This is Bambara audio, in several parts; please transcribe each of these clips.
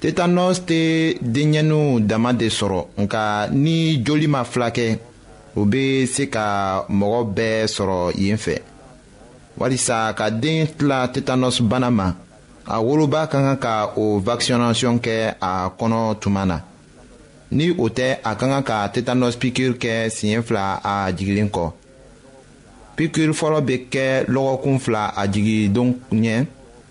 tetanɔs tɛ denɲɛninw dama de sɔrɔ nka ni joli ma fulakɛ o bɛ se ka mɔgɔ bɛɛ sɔrɔ yen fɛ walisa ka den tila tetanɔs bana ma a woloba ka kan ka o vaccination kɛ a kɔnɔ tuma na ni o tɛ a ka kan ka tetanɔs piqûre kɛ siɲɛ fila a jiginlen kɔ piqûre fɔlɔ bɛ kɛ lɔgɔkun fila a jigindon ɲɛ.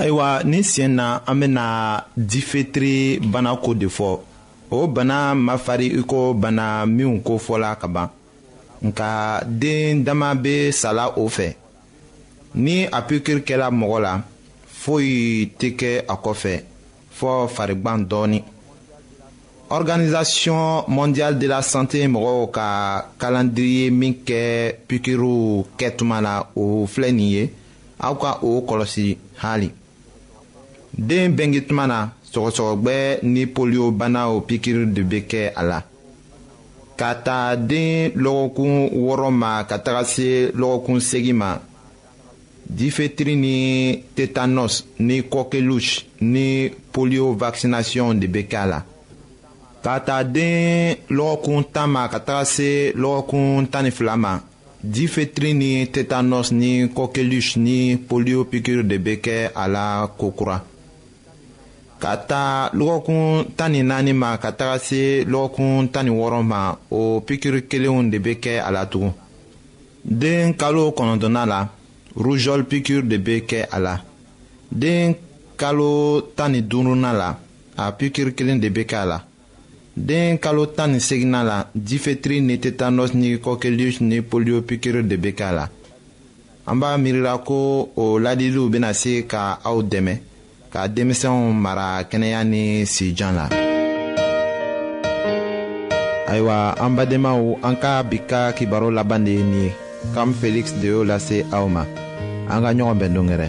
ayiwa nin sen na an bena difetiri bana ko de fɔ o bana mafari i ko bana minw ko fɔla ka ban nka den dama be sala o fɛ ni a pikiri kɛla mɔgɔ la foyi tɛ kɛ a kɔfɛ fɔ farigban dɔɔnin organisation mondiale de la santé mɔgɔw ka kalandiri ye min kɛ pikiriw kɛtuma la o filɛ nin ye aw ka o kɔlɔsi hali den bɛnkituma na sɔgɔsɔgɔgbɛ ni polio banaw pikiri de bɛ kɛ a la ka ta den lɔgɔkun wɔɔrɔ ma ka taga se lɔgɔkun seegin ma difetiri ni tetanɔs ni kɔkeluc ni polio vakisinasiyɔn de bɛ kɛ a la k'a ta den lɔgɔkun tan ma ka taga se lɔgɔkun tan ni fila ma difetiri ni tetanɔs ni kɔkeluc ni polio pikiri de bɛ kɛ a la kokura ka ta lɔgɔkun tan ni naani ma ka taga se lɔgɔkun tan ni wɔɔrɔ ma o pikiri kelenw de bɛ kɛ a la tugun den kalo kɔnɔntɔnna la rujɔl pikiri de bɛ kɛ a la den kalo tan ni duurunan la a pikiri kelen de bɛ kɛ a la den kalo tan ni seginna la difetiri ni tetanɔs ni kɔkɛlius ni polio pikiri de bɛ kɛ a la an b'a miirila ko o ladiliw bɛna se ka aw dɛmɛ ka denmisɛnw mara kɛnɛya ni sijan la ayiwa an badenmaw an ka bi ka kibaru laban de ye nin ye kam feliksi de y'o lase aw ma an ka ɲɔgɔn bɛn dongɛrɛ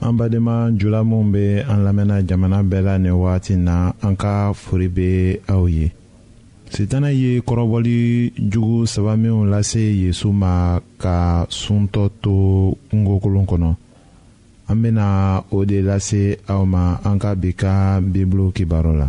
an badenma jula minw be an lamɛnna jamana bɛɛ la nin wagati na an ka fori be aw ye sitana ye kɔrɔbɔli jugu saba minw lase yezu ma ka suntɔ to kungokolon kɔnɔ an bena o de lase aw ma an ka bi ka bibulu kibaru la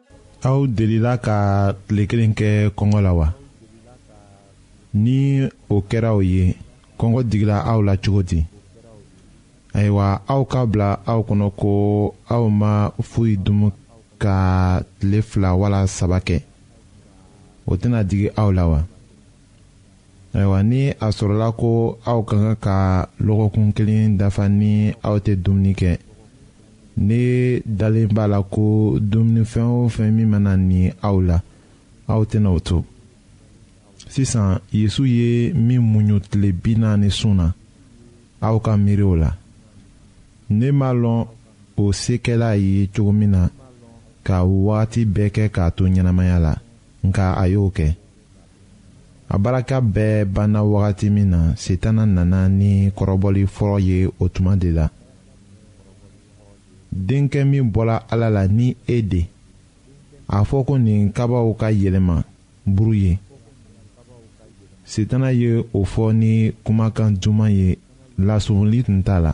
aw delila ka tile kelen kɛ kɔngɔ la wa ni o kɛra o ye kɔngɔ digila aw la cogo di ayiwa aw k'a bila aw kɔnɔ ko aw ma foyi dumu ka tile fila wala saba kɛ o tɛna digi aw la wa ayiwa ni a sɔrɔla ko aw ka kan ka lɔgɔkun kelen dafa ni aw tɛ dumuni kɛ ne dalen b'a la ko dumunifɛn o fɛn min mana ni aw la aw tɛna o to sisan yesu ye min muɲu tile bi naani sun na aw ka miiri o la ne m'a lɔn o sekɛla ye cogo min na ka waati bɛɛ kɛ k'a to ɲɛnamaya la nka a y'o kɛ a baraka bɛɛ banna wagati min na setana nana ni kɔrɔbɔli fɔlɔ ye o tuma de la denkɛ min bɔla ala la ni e de a fɔ ko nin kabaw ka yɛlɛma buru ye setana ye o fɔ ni kumakan duman ye lasumuli tun t'a la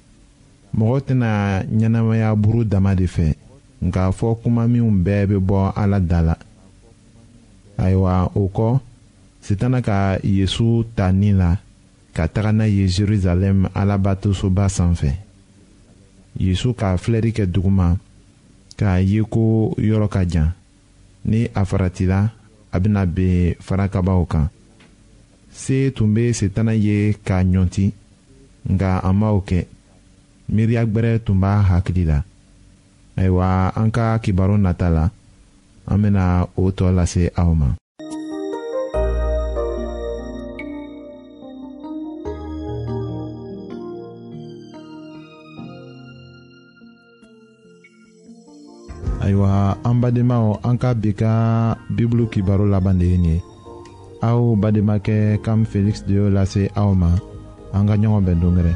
mɔgɔ tɛna ɲɛnamaya buru dama de fɛ nka fɔ kuma minw bɛɛ bɛ bɔ ala da la ayiwa o kɔ sitana ka yesu ta ni la ka taga n'a ye jerusalɛm alabatosoba sanfɛ yesu ka filɛri kɛ duguma k'a ye ko yɔrɔ ka jan ni a faratila a bɛna ben farakabaw kan se tun bɛ setana ye k'a ɲɔnti nka a m'o kɛ miiriya gbɛrɛ tun b'a hakili la ayiwa an ka kibaru nata la an bɛna o tɔ lase aw ma. ayiwa an badenmaw an ka bi ka bibulu kibaro laban de ye nin ye aw bademakɛ kam feliksi de y'o lase aw ma an ka ɲɔgɔn bɛn dongɛrɛ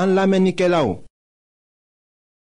an lamɛnnikɛlaw